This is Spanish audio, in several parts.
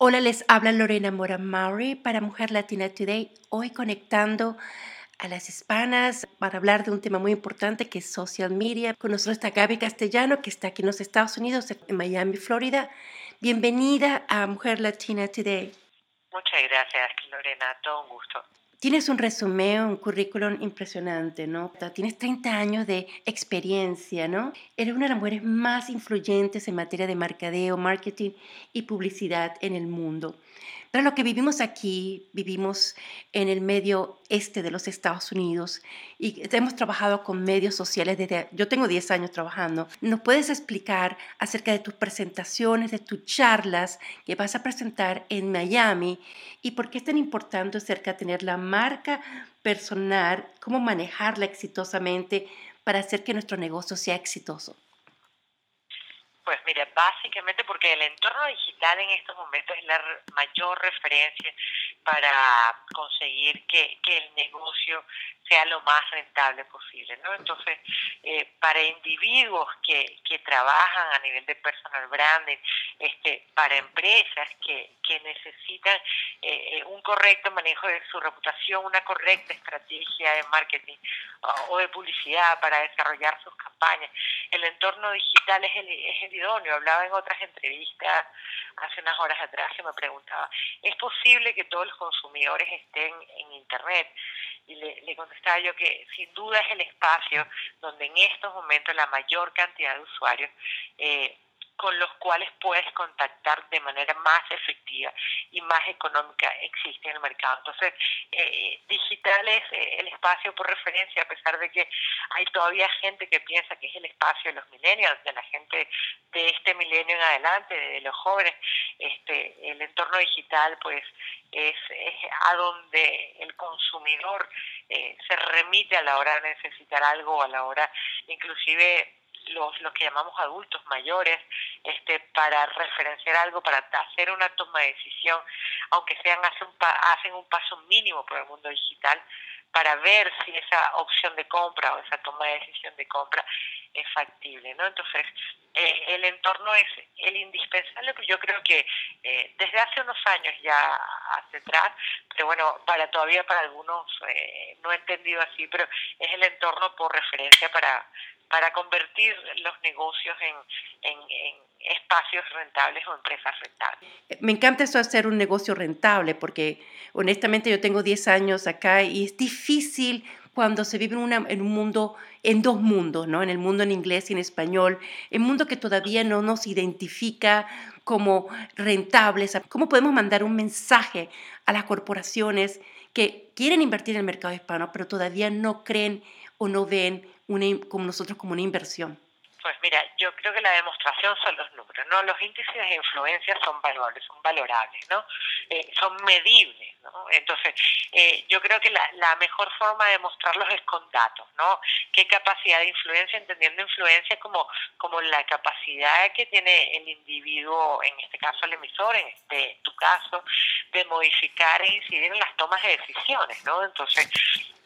Hola, les habla Lorena Mora Maury para Mujer Latina Today, hoy conectando a las hispanas para hablar de un tema muy importante que es social media. Con nosotros está Gaby Castellano, que está aquí en los Estados Unidos, en Miami, Florida. Bienvenida a Mujer Latina Today. Muchas gracias, Lorena, todo un gusto. Tienes un resumen, un currículum impresionante, ¿no? Tienes 30 años de experiencia, ¿no? Eres una de las mujeres más influyentes en materia de mercadeo, marketing y publicidad en el mundo. Pero lo que vivimos aquí, vivimos en el medio este de los Estados Unidos y hemos trabajado con medios sociales desde, yo tengo 10 años trabajando. ¿Nos puedes explicar acerca de tus presentaciones, de tus charlas que vas a presentar en Miami y por qué es tan importante acerca de tener la marca personal, cómo manejarla exitosamente para hacer que nuestro negocio sea exitoso? Pues mira, básicamente porque el entorno digital en estos momentos es la mayor referencia para conseguir que, que el negocio sea lo más rentable posible, ¿no? Entonces, eh, para individuos que, que trabajan a nivel de personal branding, este, para empresas que, que necesitan eh, un correcto manejo de su reputación, una correcta estrategia de marketing o de publicidad para desarrollar sus campañas, el entorno digital es el, es el idóneo. Hablaba en otras entrevistas hace unas horas atrás que me preguntaba, ¿es posible que todos los consumidores estén en Internet? Y le, le contestaba yo que sin duda es el espacio donde en estos momentos la mayor cantidad de usuarios eh, con los cuales puedes contactar de manera más efectiva y más económica existe en el mercado. Entonces, eh, digital es eh, el espacio por referencia, a pesar de que hay todavía gente que piensa que es el espacio de los millennials, de la gente de este milenio en adelante, de los jóvenes. Este, el entorno digital, pues, es, es a donde el consumidor eh, se remite a la hora de necesitar algo, a la hora inclusive los, los que llamamos adultos mayores, este, para referenciar algo, para hacer una toma de decisión, aunque sean hacen un, hacen un paso mínimo por el mundo digital, para ver si esa opción de compra o esa toma de decisión de compra es factible, ¿no? Entonces, eh, el entorno es el indispensable, pero yo creo que eh, desde hace unos años ya hacia atrás, pero bueno, para todavía para algunos eh, no he entendido así, pero es el entorno por referencia para, para convertir los negocios en, en, espacios rentables o empresas rentables. Me encanta eso hacer un negocio rentable porque honestamente yo tengo 10 años acá y es difícil cuando se vive en, una, en, un mundo, en dos mundos, ¿no? En el mundo en inglés y en español, el mundo que todavía no nos identifica como rentables. ¿Cómo podemos mandar un mensaje a las corporaciones que quieren invertir en el mercado hispano, pero todavía no creen o no ven una, como nosotros como una inversión? Pues mira, yo creo que la demostración son los números, ¿no? Los índices de influencia son valuables, son valorables, ¿no? Eh, son medibles, ¿no? Entonces, eh, yo creo que la, la, mejor forma de mostrarlos es con datos, ¿no? ¿Qué capacidad de influencia? Entendiendo influencia como, como la capacidad que tiene el individuo, en este caso el emisor, en este tu caso, de modificar e incidir en las tomas de decisiones, ¿no? Entonces,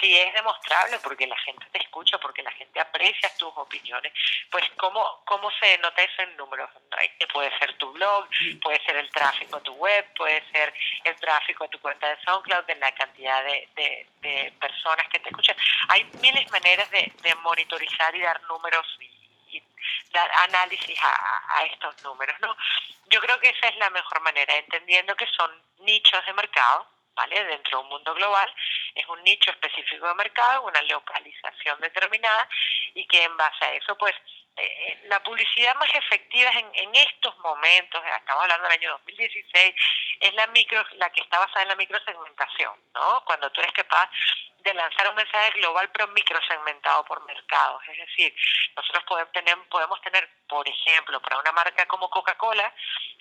si es demostrable porque la gente te escucha, porque la gente aprecia tus opiniones, pues cómo, cómo se nota eso en números. Que puede ser tu blog, puede ser el tráfico a tu web, puede ser el tráfico a tu cuenta de SoundCloud, de la cantidad de, de, personas que te escuchan. Hay miles de maneras de, de monitorizar y dar números y, dar análisis a, a, estos números. ¿no? Yo creo que esa es la mejor manera, entendiendo que son nichos de mercado, ¿vale? Dentro de un mundo global, es un nicho específico de mercado, una localización determinada y que en base a eso, pues, eh, la publicidad más efectiva en, en estos momentos, estamos hablando del año 2016, es la micro, la que está basada en la microsegmentación, ¿no? Cuando tú eres capaz de lanzar un mensaje global pero microsegmentado por mercados. Es decir, nosotros podemos tener, podemos tener, por ejemplo, para una marca como Coca-Cola,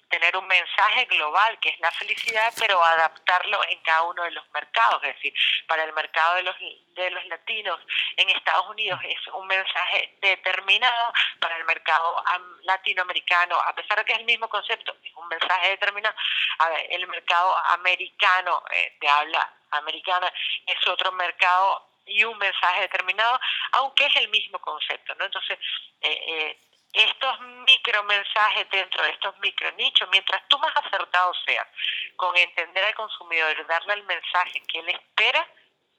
tener un mensaje global que es la felicidad, pero adaptarlo en cada uno de los mercados. Es decir, para el mercado de los, de los latinos en Estados Unidos es un mensaje determinado, para el mercado latinoamericano, a pesar de que es el mismo concepto, es un mensaje determinado. A ver, el mercado americano eh, de habla americana es otro mercado y un mensaje determinado, aunque es el mismo concepto, ¿no? Entonces, eh, eh, estos micromensajes dentro de estos micro nichos, mientras tú más acertado seas con entender al consumidor darle el mensaje que él espera,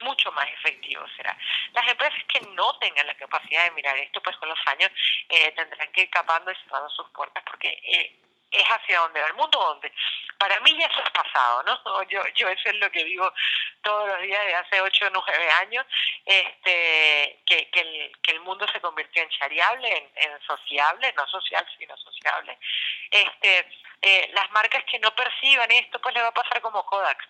mucho más efectivo será. Las empresas que no tengan la capacidad de mirar esto, pues con los años eh, tendrán que ir capando y cerrando sus puertas porque eh, es hacia donde va el mundo, donde para mí ya eso es pasado, ¿no? Yo, yo eso es lo que vivo todos los días de hace 8 o 9 años, este, que, que, el, que el mundo se convirtió en chariable, en, en sociable, no social, sino sociable. Este, eh, las marcas que no perciban esto, pues le va a pasar como Kodak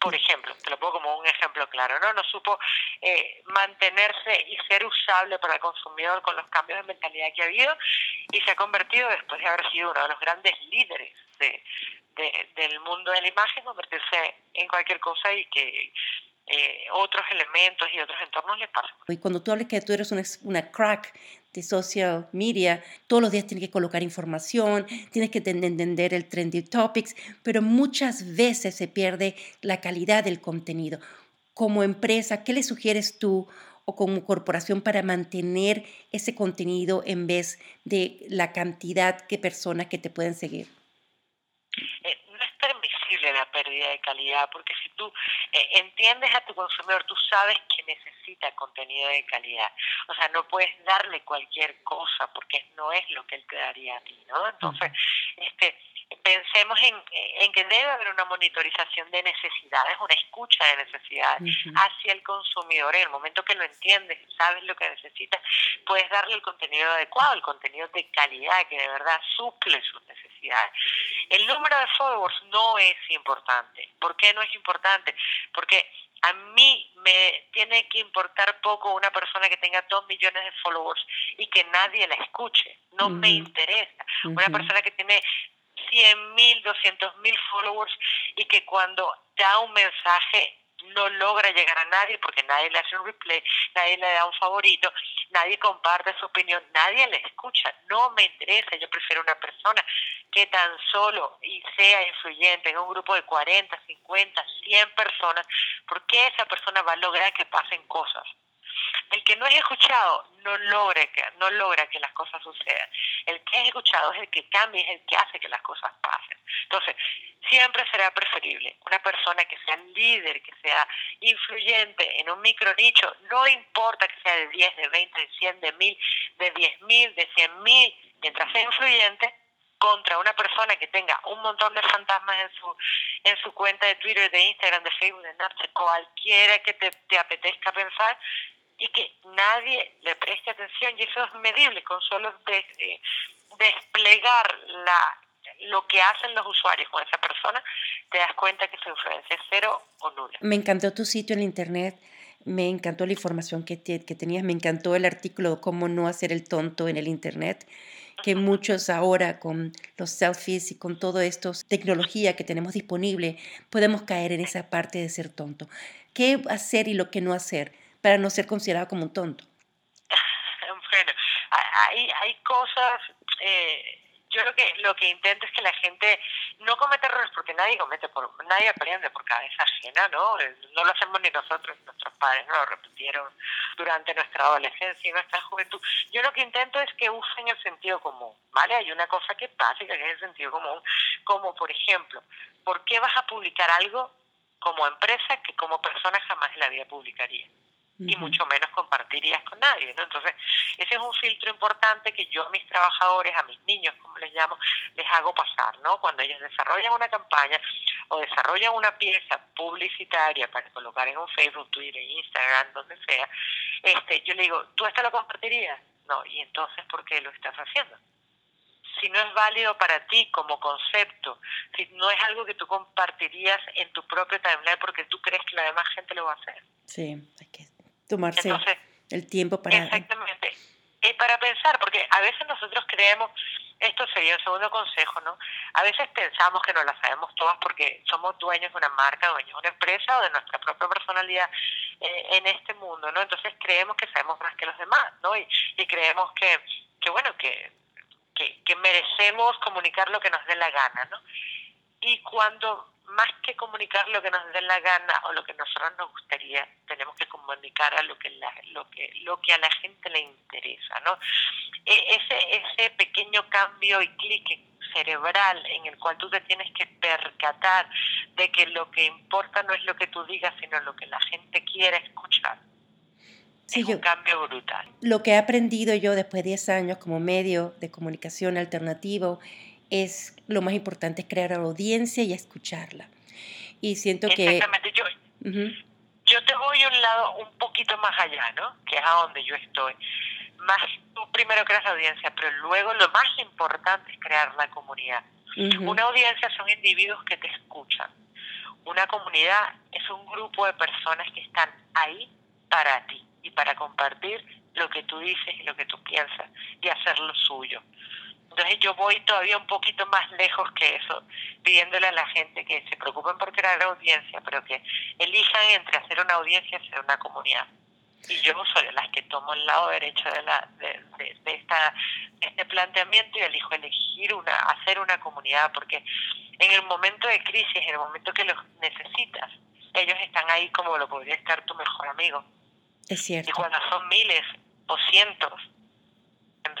por ejemplo, te lo pongo como un ejemplo claro, ¿no? No supo eh, mantenerse y ser usable para el consumidor con los cambios de mentalidad que ha habido y se ha convertido, después de haber sido uno de los grandes líderes de, del mundo de la imagen, convertirse en cualquier cosa y que eh, otros elementos y otros entornos le pasan. Y cuando tú hablas que tú eres una, una crack de social media, todos los días tienes que colocar información, tienes que entender el trendy topics, pero muchas veces se pierde la calidad del contenido. Como empresa, ¿qué le sugieres tú o como corporación para mantener ese contenido en vez de la cantidad de personas que te pueden seguir? Eh, la pérdida de calidad, porque si tú eh, entiendes a tu consumidor, tú sabes que necesita contenido de calidad. O sea, no puedes darle cualquier cosa porque no es lo que él te daría a ti, ¿no? Entonces, este pensemos en, en, que debe haber una monitorización de necesidades, una escucha de necesidades hacia el consumidor. En el momento que lo entiendes, sabes lo que necesita, puedes darle el contenido adecuado, el contenido de calidad que de verdad suple sus necesidades. El número de followers no es importante. ¿Por qué no es importante? Porque a mí me tiene que importar poco una persona que tenga dos millones de followers y que nadie la escuche. No me interesa. Una persona que tiene 100 mil, 200 mil followers y que cuando da un mensaje no logra llegar a nadie porque nadie le hace un replay, nadie le da un favorito, nadie comparte su opinión, nadie le escucha. No me interesa, yo prefiero una persona que tan solo y sea influyente en un grupo de 40, 50, 100 personas, porque esa persona va a lograr que pasen cosas. El que no es escuchado no logra que, no logra que las cosas sucedan. El que es escuchado es el que cambia, es el que hace que las cosas pasen. Entonces, siempre será preferible una persona que sea líder, que sea influyente en un micro nicho, no importa que sea de 10, de 20, de 100, de 1000, de 10.000, de 100.000, mientras sea influyente, contra una persona que tenga un montón de fantasmas en su en su cuenta de Twitter, de Instagram, de Facebook, de Snapchat, cualquiera que te, te apetezca pensar, y que nadie le preste atención y eso es medible con solo desplegar la lo que hacen los usuarios con esa persona, te das cuenta que su influencia es cero o nula. Me encantó tu sitio en internet, me encantó la información que, que tenías, me encantó el artículo de cómo no hacer el tonto en el internet, que muchos ahora con los selfies y con todo esto, tecnología que tenemos disponible, podemos caer en esa parte de ser tonto. ¿Qué hacer y lo que no hacer? Para no ser considerado como un tonto? bueno, hay, hay cosas, eh, yo lo que lo que intento es que la gente no cometa errores porque nadie comete por nadie aprende por cabeza ajena no no lo hacemos ni nosotros nuestros padres no lo repitieron durante nuestra adolescencia y nuestra juventud. Yo lo que intento es que usen el sentido común vale hay una cosa que es básica que es el sentido común como por ejemplo por qué vas a publicar algo como empresa que como persona jamás en la vida publicaría y mucho menos compartirías con nadie. ¿no? Entonces, ese es un filtro importante que yo a mis trabajadores, a mis niños, como les llamo, les hago pasar. ¿no? Cuando ellos desarrollan una campaña o desarrollan una pieza publicitaria para colocar en un Facebook, Twitter, Instagram, donde sea, este, yo le digo, ¿tú esto lo compartirías? No, y entonces, ¿por qué lo estás haciendo? si no es válido para ti como concepto, si no es algo que tú compartirías en tu propio timeline porque tú crees que la demás gente lo va a hacer. Sí, hay que tomarse el tiempo para... Exactamente. Y para pensar, porque a veces nosotros creemos, esto sería un segundo consejo, ¿no? A veces pensamos que no la sabemos todas porque somos dueños de una marca, dueños de una empresa o de nuestra propia personalidad eh, en este mundo, ¿no? Entonces creemos que sabemos más que los demás, ¿no? Y, y creemos que, que bueno, que, que, que merecemos comunicar lo que nos dé la gana, ¿no? y cuando más que comunicar lo que nos dé la gana o lo que nosotros nos gustaría, tenemos que comunicar a lo que lo que lo que a la gente le interesa, ¿no? E, ese ese pequeño cambio y clic cerebral en el cual tú te tienes que percatar de que lo que importa no es lo que tú digas, sino lo que la gente quiere escuchar. es un cambio brutal. Lo que he aprendido yo después de 10 años como medio de comunicación alternativo es lo más importante es crear audiencia y escucharla. Y siento que... Exactamente, yo, yo te voy a un lado un poquito más allá, ¿no? Que es a donde yo estoy. Más tú primero creas audiencia, pero luego lo más importante es crear la comunidad. Una audiencia son individuos que te escuchan. Una comunidad es un grupo de personas que están ahí para ti y para compartir lo que tú dices y lo que tú piensas y hacer lo suyo. Entonces yo voy todavía un poquito más lejos que eso, pidiéndole a la gente que se preocupen por crear audiencia, pero que elijan entre hacer una audiencia y hacer una comunidad. Y yo soy de las que tomo el lado derecho de, la, de, de, esta, este planteamiento y elijo elegir una, hacer una comunidad, porque en el momento de crisis, en el momento que los necesitas, ellos están ahí como lo podría estar tu mejor amigo. Es cierto. Y cuando son miles o cientos, en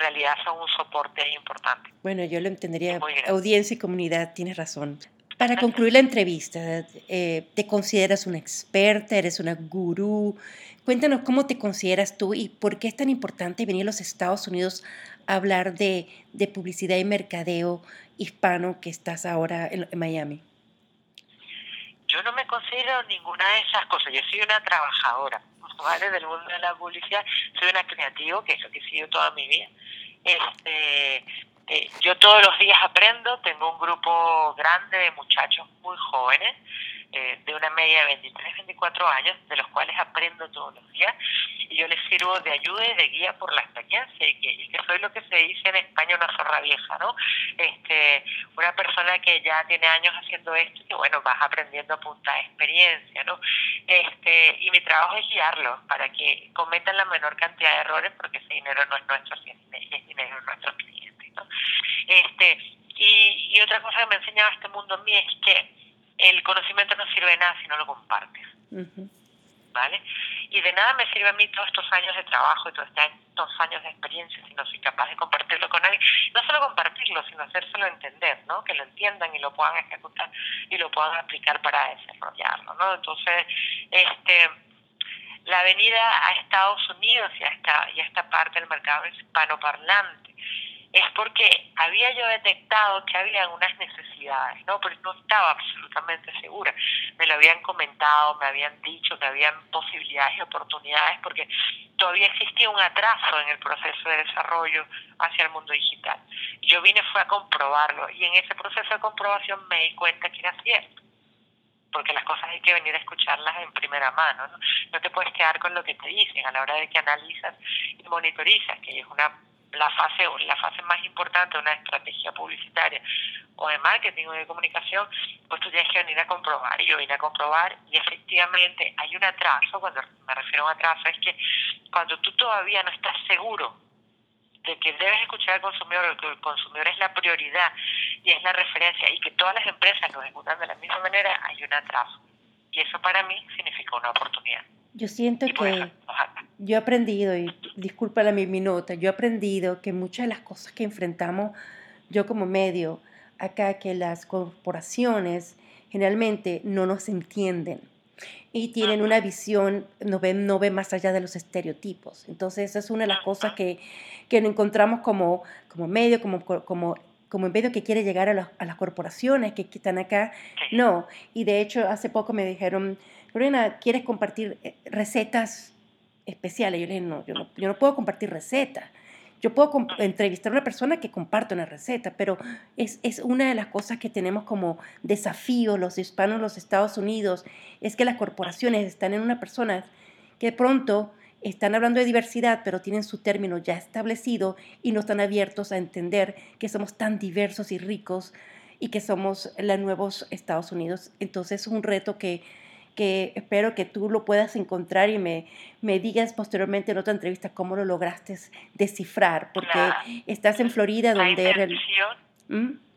realidad son un soporte importante. Bueno, yo lo entendería. Audiencia y comunidad, tienes razón. Para concluir la entrevista, eh, ¿te consideras una experta? ¿Eres una gurú? Cuéntanos cómo te consideras tú y por qué es tan importante venir a los Estados Unidos a hablar de, de publicidad y mercadeo hispano que estás ahora en, Miami. Yo no me considero ninguna de esas cosas. Yo soy una trabajadora. ¿vale? del mundo de la publicidad. Soy una creativa, que es lo que he sido toda mi vida. Este, eh, yo todos los días aprendo, tengo un grupo grande de muchachos muy jóvenes eh, de una media de 23, 24 años, de los cuales aprendo todos los días, y yo les sirvo de ayuda y de guía por la experiencia, y que, y que soy lo que se dice en España una zorra vieja, ¿no? Este, una persona que ya tiene años haciendo esto, y bueno, vas aprendiendo a punta de experiencia, ¿no? Este, y mi trabajo es guiarlos para que cometan la menor cantidad de errores, porque ese dinero no es nuestro, es dinero de nuestros clientes, ¿no? Este, y, y otra cosa que me ha enseñado este mundo a mí es que el conocimiento no sirve de nada si no lo compartes. ¿Vale? Y de nada me sirve a mí todos estos años de trabajo y todos estos años de experiencia si no soy capaz de compartirlo con alguien. No solo compartirlo, sino hacérselo entender, ¿no? Que lo entiendan y lo puedan ejecutar y lo puedan aplicar para desarrollarlo, ¿no? Entonces, este la venida a Estados Unidos y a esta, y a esta parte del mercado hispanoparlante es porque había yo detectado que había unas necesidades, ¿no? Pero no estaba absolutamente segura. Me lo habían comentado, me habían dicho que habían posibilidades y oportunidades porque todavía existía un atraso en el proceso de desarrollo hacia el mundo digital. Yo vine fue a comprobarlo y en ese proceso de comprobación me di cuenta que era cierto porque las cosas hay que venir a escucharlas en primera mano, ¿no? No te puedes quedar con lo que te dicen a la hora de que analizas y monitorizas, que es una la fase la fase más importante de una estrategia publicitaria o de marketing o de comunicación, pues tú tienes que venir a comprobar. Y yo vine a comprobar y efectivamente hay un atraso, cuando me refiero a un atraso, es que cuando tú todavía no estás seguro de que debes escuchar al consumidor, que el consumidor es la prioridad y es la referencia y que todas las empresas lo ejecutan de la misma manera, hay un atraso. Y eso para mí significa una oportunidad. Yo siento que yo he aprendido, y disculpa la, mi, mi nota, yo he aprendido que muchas de las cosas que enfrentamos yo como medio acá, que las corporaciones generalmente no nos entienden y tienen una visión, no ven, no ven más allá de los estereotipos. Entonces, esa es una de las cosas que, que encontramos como, como medio, como, como, como medio que quiere llegar a, a las corporaciones que, que están acá. No, y de hecho, hace poco me dijeron, Lorena, ¿quieres compartir eh, recetas especiales? Yo le dije, no, yo no, yo no puedo compartir recetas. Yo puedo entrevistar a una persona que comparte una receta, pero es, es, una de las cosas que tenemos como desafío los hispanos en los Estados Unidos, es que las corporaciones están en una persona que de pronto están hablando de diversidad, pero tienen su término ya establecido y no están abiertos a entender que somos tan diversos y ricos y que somos los nuevos Estados Unidos. Entonces es un reto que que espero que tú lo puedas encontrar y me, me digas posteriormente en otra entrevista cómo lo lograste descifrar, porque estás en Florida donde la era el... ¿Mm?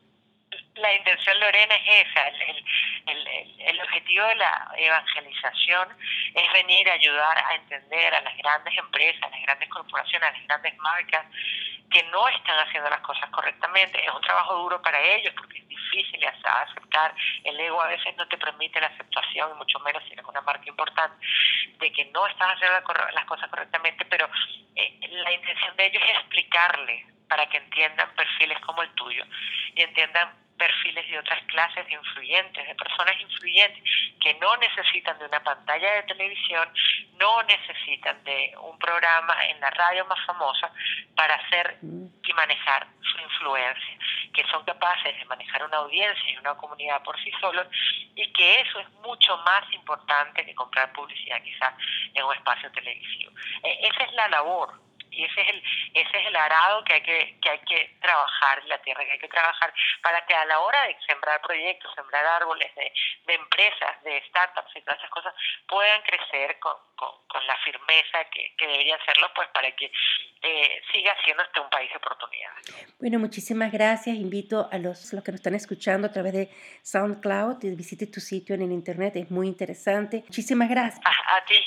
La intención, Lorena, es esa. El, el, el, objetivo de la evangelización es venir a ayudar a entender a las grandes empresas, a las grandes corporaciones, a las grandes marcas que no están haciendo las cosas correctamente. Es un trabajo duro para ellos porque es difícil aceptar. El ego a veces no te permite la aceptación, y mucho menos si eres una marca importante, de que no estás haciendo las cosas correctamente, pero eh, la intención de ellos es explicarle para que entiendan perfiles como el tuyo y entiendan perfiles de otras clases de influyentes, de personas influyentes que no necesitan de una pantalla de televisión, no necesitan de un programa en la radio más famosa para hacer y manejar su influencia, que son capaces de manejar una audiencia y una comunidad por sí solos y que eso es mucho más importante que comprar publicidad quizás en un espacio televisivo. E, esa es la labor y ese es el ese es el arado que hay que que hay que trabajar la tierra que hay que trabajar para que a la hora de sembrar proyectos sembrar árboles de, de empresas de startups y todas esas cosas puedan crecer con, con, la firmeza que, que deberían serlo pues para que eh, siga siendo este un país de oportunidades. Bueno muchísimas gracias. Invito a los, los que nos están escuchando a través de SoundCloud visite tu sitio en el internet es muy interesante. Muchísimas gracias. A ti